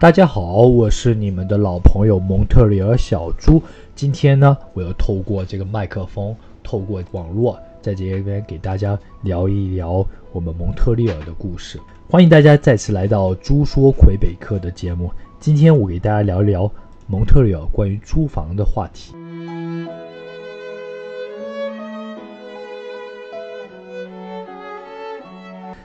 大家好，我是你们的老朋友蒙特利尔小猪。今天呢，我要透过这个麦克风，透过网络，在这边给大家聊一聊我们蒙特利尔的故事。欢迎大家再次来到《猪说魁北克》的节目。今天我给大家聊一聊蒙特利尔关于租房的话题。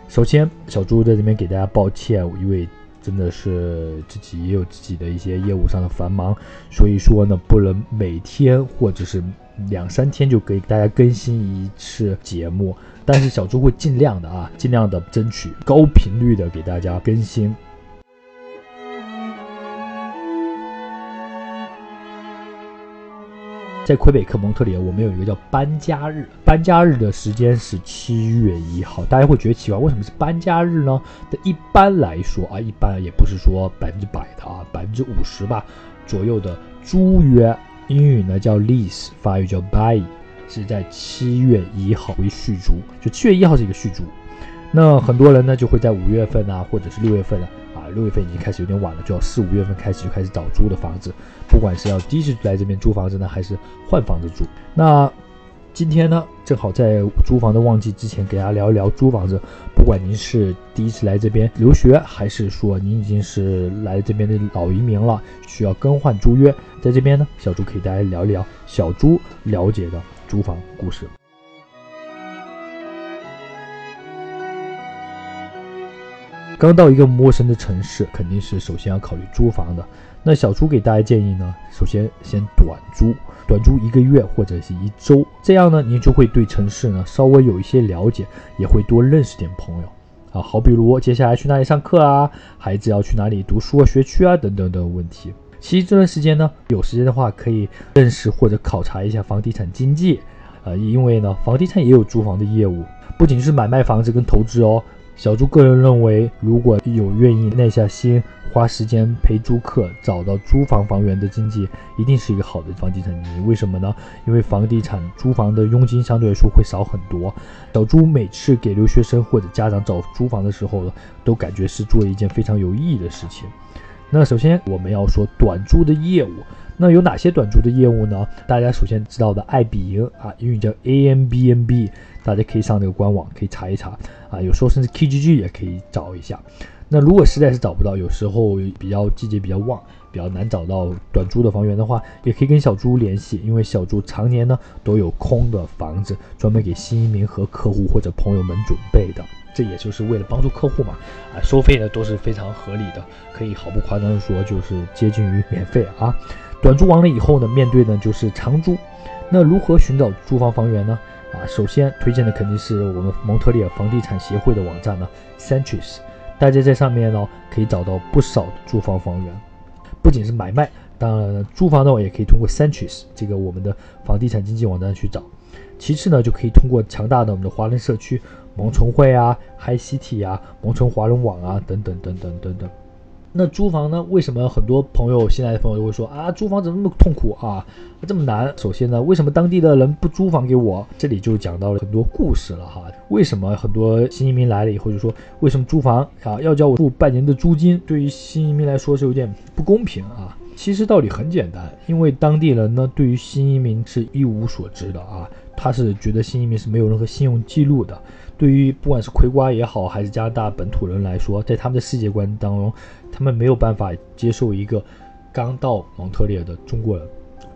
首先，小猪在这边给大家抱歉，因为真的是自己也有自己的一些业务上的繁忙，所以说呢，不能每天或者是两三天就给大家更新一次节目。但是小猪会尽量的啊，尽量的争取高频率的给大家更新。在魁北克蒙特利尔，我们有一个叫搬家日。搬家日的时间是七月一号。大家会觉得奇怪，为什么是搬家日呢？一般来说啊，一般也不是说百分之百的啊，百分之五十吧左右的租约，英语呢叫 lease，法语叫 buy，是在七月一号为续租，就七月一号是一个续租。那很多人呢就会在五月份啊，或者是六月份啊。啊六月份已经开始有点晚了，就要四五月份开始就开始找租的房子，不管是要第一次来这边租房子呢，还是换房子住。那今天呢，正好在租房的旺季之前，给大家聊一聊租房子。不管您是第一次来这边留学，还是说您已经是来这边的老移民了，需要更换租约，在这边呢，小朱可以大家聊一聊小朱了解的租房故事。刚到一个陌生的城市，肯定是首先要考虑租房的。那小朱给大家建议呢，首先先短租，短租一个月或者是一周，这样呢，您就会对城市呢稍微有一些了解，也会多认识点朋友啊。好比如接下来去哪里上课啊，孩子要去哪里读书啊、学区啊等等的问题。其实这段时间呢，有时间的话可以认识或者考察一下房地产经纪，呃，因为呢，房地产也有租房的业务，不仅是买卖房子跟投资哦。小朱个人认为，如果有愿意耐下心、花时间陪租客找到租房房源的经济，一定是一个好的房地产经纪。为什么呢？因为房地产租房的佣金相对来说会少很多。小朱每次给留学生或者家长找租房的时候，都感觉是做一件非常有意义的事情。那首先我们要说短租的业务，那有哪些短租的业务呢？大家首先知道的爱彼迎啊，英语叫 A M B N B。大家可以上这个官网，可以查一查啊。有时候甚至 KGG 也可以找一下。那如果实在是找不到，有时候比较季节比较旺，比较难找到短租的房源的话，也可以跟小朱联系，因为小朱常年呢都有空的房子，专门给新移民和客户或者朋友们准备的。这也就是为了帮助客户嘛啊，收费呢都是非常合理的，可以毫不夸张的说就是接近于免费啊。短租完了以后呢，面对呢就是长租。那如何寻找租房房源呢？啊，首先推荐的肯定是我们蒙特利尔房地产协会的网站呢，Centris。大家在上面呢可以找到不少的租房房源，不仅是买卖，当然了租房的话也可以通过 Centris 这个我们的房地产经纪网站去找。其次呢，就可以通过强大的我们的华人社区，蒙城会啊、Hi City 啊、蒙城华人网啊等等等等等等。那租房呢？为什么很多朋友现在的朋友都会说啊，租房怎么那么痛苦啊，这么难？首先呢，为什么当地的人不租房给我？这里就讲到了很多故事了哈。为什么很多新移民来了以后就说，为什么租房啊要交我付半年的租金？对于新移民来说是有点不公平啊。其实道理很简单，因为当地人呢对于新移民是一无所知的啊，他是觉得新移民是没有任何信用记录的。对于不管是葵瓜也好，还是加拿大本土人来说，在他们的世界观当中，他们没有办法接受一个刚到蒙特利尔的中国人，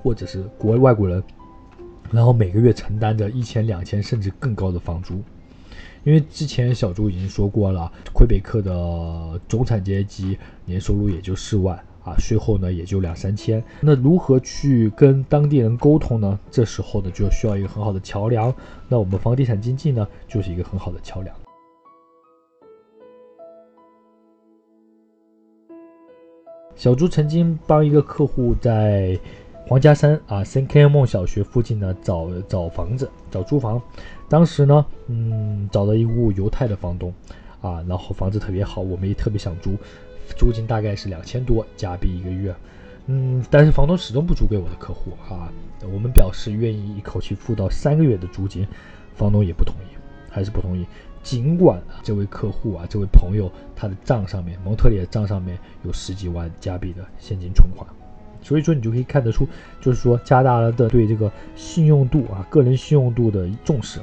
或者是国外国人，然后每个月承担着一千、两千甚至更高的房租。因为之前小朱已经说过了，魁北克的中产阶级年收入也就四万。啊，税后呢也就两三千，那如何去跟当地人沟通呢？这时候呢就需要一个很好的桥梁，那我们房地产经纪呢就是一个很好的桥梁。小朱曾经帮一个客户在黄家山啊圣克莱梦小学附近呢找找房子，找租房，当时呢，嗯，找到一户犹太的房东，啊，然后房子特别好，我们也特别想租。租金大概是两千多加币一个月，嗯，但是房东始终不租给我的客户啊。我们表示愿意一口气付到三个月的租金，房东也不同意还是不同意。尽管这位客户啊，这位朋友他的账上面，蒙特利尔账上面有十几万加币的现金存款，所以说你就可以看得出，就是说加大了的对这个信用度啊，个人信用度的重视。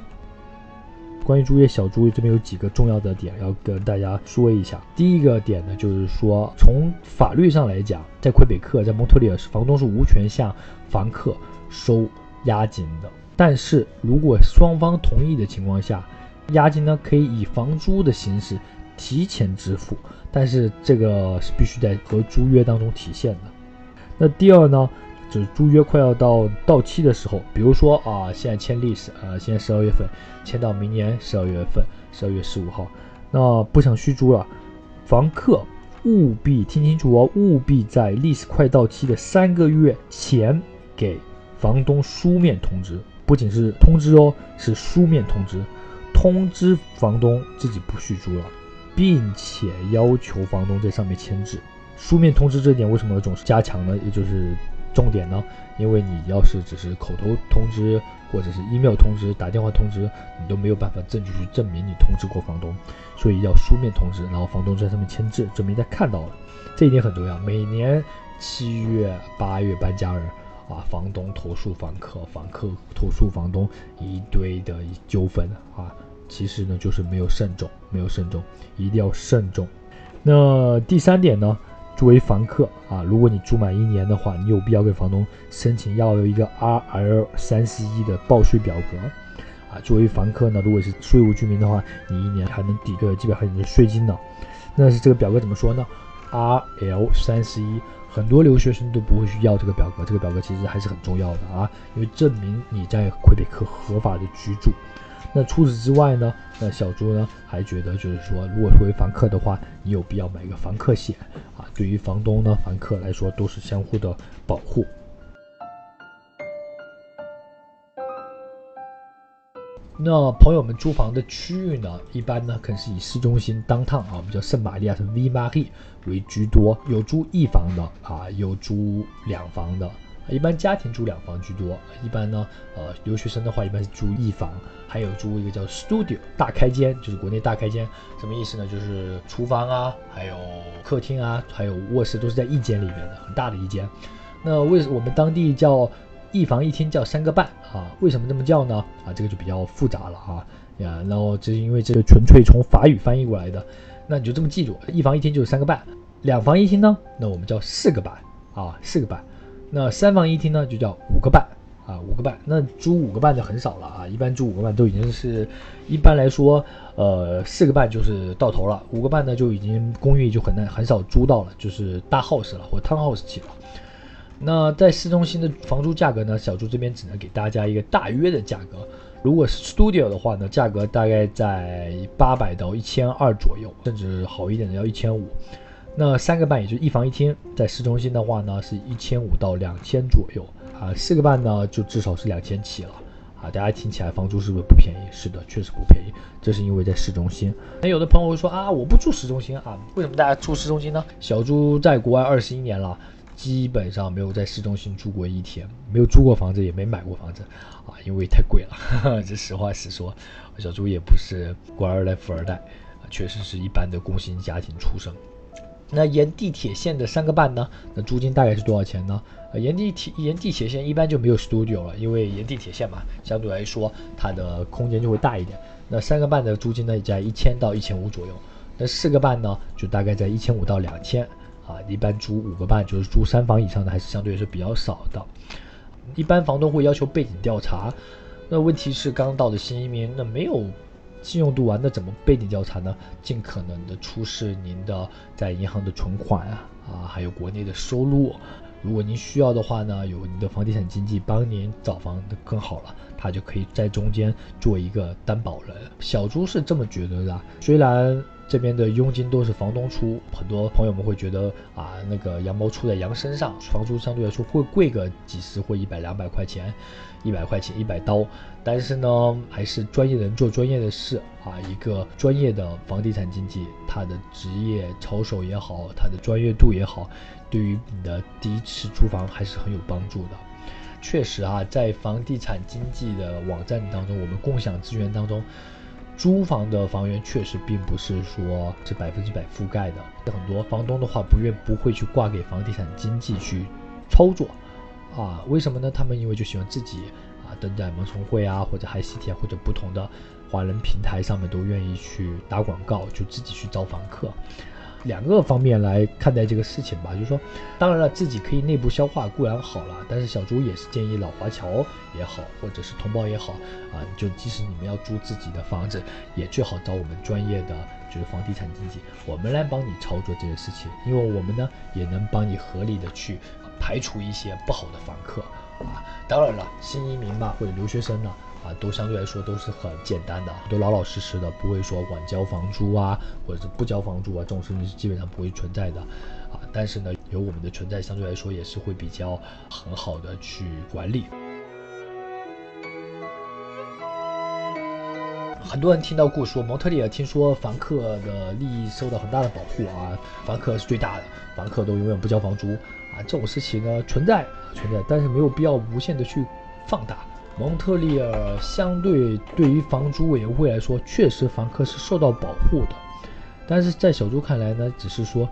关于租约小朱这边有几个重要的点要跟大家说一下。第一个点呢，就是说从法律上来讲，在魁北克，在蒙特利尔，房东是无权向房客收押金的。但是如果双方同意的情况下，押金呢可以以房租的形式提前支付，但是这个是必须在和租约当中体现的。那第二呢？就是租约快要到到期的时候，比如说啊，现在签历史，呃，现在十二月份，签到明年十二月份，十二月十五号，那不想续租了，房客务必听清楚哦，务必在历史快到期的三个月前给房东书面通知，不仅是通知哦，是书面通知，通知房东自己不续租了，并且要求房东在上面签字。书面通知这点为什么总是加强呢？也就是。重点呢，因为你要是只是口头通知，或者是 email 通知、打电话通知，你都没有办法证据去证明你通知过房东，所以要书面通知，然后房东在上面签字，证明他看到了，这一点很重要。每年七月、八月搬家日啊，房东投诉房客，房客投诉房东，一堆的纠纷啊，其实呢就是没有慎重，没有慎重，一定要慎重。那第三点呢？作为房客啊，如果你住满一年的话，你有必要给房东申请要有一个 R L 三十一的报税表格啊。作为房客呢，如果是税务居民的话，你一年还能抵个几百块钱的税金呢。那是这个表格怎么说呢？R L 三十一，很多留学生都不会去要这个表格，这个表格其实还是很重要的啊，因为证明你在魁北克合法的居住。那除此之外呢？那小朱呢还觉得，就是说，如果作为房客的话，你有必要买一个房客险啊。对于房东呢、房客来说，都是相互的保护。那朋友们租房的区域呢，一般呢，可能是以市中心当趟啊，我们叫圣玛利亚是 V 玛丽为居多，有租一房的啊，有租两房的。一般家庭住两房居多，一般呢，呃，留学生的话一般是住一房，还有租一个叫 studio 大开间，就是国内大开间，什么意思呢？就是厨房啊，还有客厅啊，还有卧室都是在一间里面的，很大的一间。那为什我们当地叫一房一厅叫三个半啊？为什么这么叫呢？啊，这个就比较复杂了啊呀。然后这是因为这个纯粹从法语翻译过来的，那你就这么记住，一房一厅就是三个半，两房一厅呢，那我们叫四个半啊，四个半。那三房一厅呢，就叫五个半啊，五个半。那租五个半的很少了啊，一般租五个半都已经是，一般来说，呃，四个半就是到头了，五个半呢就已经公寓就很难很少租到了，就是大 house 了或 townhouse 起了。那在市中心的房租价格呢，小朱这边只能给大家一个大约的价格。如果是 studio 的话呢，价格大概在八百到一千二左右，甚至好一点的要一千五。那三个半也就一房一厅，在市中心的话呢，是一千五到两千左右啊。四个半呢，就至少是两千起了啊。大家听起来房租是不是不便宜？是的，确实不便宜。这是因为在市中心。那有的朋友会说啊，我不住市中心啊，为什么大家住市中心呢？小朱在国外二十一年了，基本上没有在市中心住过一天，没有租过房子，也没买过房子啊，因为太贵了。这实话实说，小朱也不是官二代、富二代，确实是一般的工薪家庭出生。那沿地铁线的三个半呢？那租金大概是多少钱呢？呃，沿地铁沿地铁线一般就没有 studio 了，因为沿地铁线嘛，相对来说它的空间就会大一点。那三个半的租金呢，也在一千到一千五左右。那四个半呢，就大概在一千五到两千。啊，一般租五个半就是租三房以上的，还是相对来说比较少的。一般房东会要求背景调查。那问题是刚到的新移民，那没有。信用度完，那怎么背景调查呢？尽可能的出示您的在银行的存款啊，啊，还有国内的收入。如果您需要的话呢，有您的房地产经纪帮您找房的更好了，他就可以在中间做一个担保人。小朱是这么觉得的，虽然这边的佣金都是房东出，很多朋友们会觉得啊，那个羊毛出在羊身上，房租相对来说会贵个几十或一百两百块钱。一百块钱一百刀，但是呢，还是专业人做专业的事啊。一个专业的房地产经纪，他的职业操守也好，他的专业度也好，对于你的第一次租房还是很有帮助的。确实啊，在房地产经纪的网站当中，我们共享资源当中，租房的房源确实并不是说是百分之百覆盖的，很多房东的话不愿不会去挂给房地产经纪去操作，啊，为什么呢？他们因为就喜欢自己啊登在萌宠会啊或者海西天或者不同的华人平台上面都愿意去打广告，就自己去招房客。两个方面来看待这个事情吧，就是说，当然了，自己可以内部消化固然好了，但是小朱也是建议老华侨也好，或者是同胞也好，啊，就即使你们要租自己的房子，也最好找我们专业的就是房地产经纪，我们来帮你操作这个事情，因为我们呢也能帮你合理的去排除一些不好的房客，啊，当然了，新移民嘛或者留学生呢。都相对来说都是很简单的，都老老实实的，不会说晚交房租啊，或者是不交房租啊，这种事情是基本上不会存在的，啊，但是呢，有我们的存在，相对来说也是会比较很好的去管理。很多人听到过说蒙特利尔，听说房客的利益受到很大的保护啊，房客是最大的，房客都永远不交房租啊，这种事情呢存在存在，但是没有必要无限的去放大。蒙特利尔相对对于房租委员会来说，确实房客是受到保护的，但是在小朱看来呢，只是说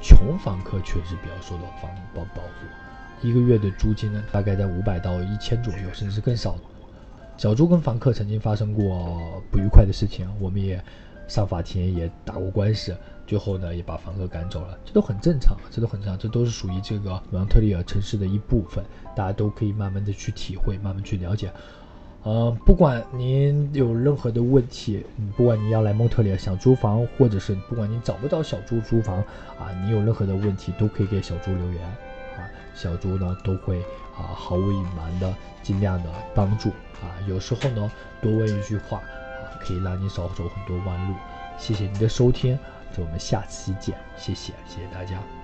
穷房客确实比较受到房保保护，一个月的租金呢大概在五百到一千左右，甚至是更少。小朱跟房客曾经发生过不愉快的事情，我们也上法庭也打过官司。最后呢，也把房客赶走了，这都很正常，这都很正常，这都是属于这个蒙特利尔城市的一部分，大家都可以慢慢的去体会，慢慢去了解。呃，不管您有任何的问题，不管你要来蒙特利尔想租房，或者是不管你找不到小猪租房啊，你有任何的问题都可以给小猪留言啊，小猪呢都会啊毫无隐瞒的尽量的帮助啊，有时候呢多问一句话，可以让你少走很多弯路。谢谢你的收听。我们下期见，谢谢，谢谢大家。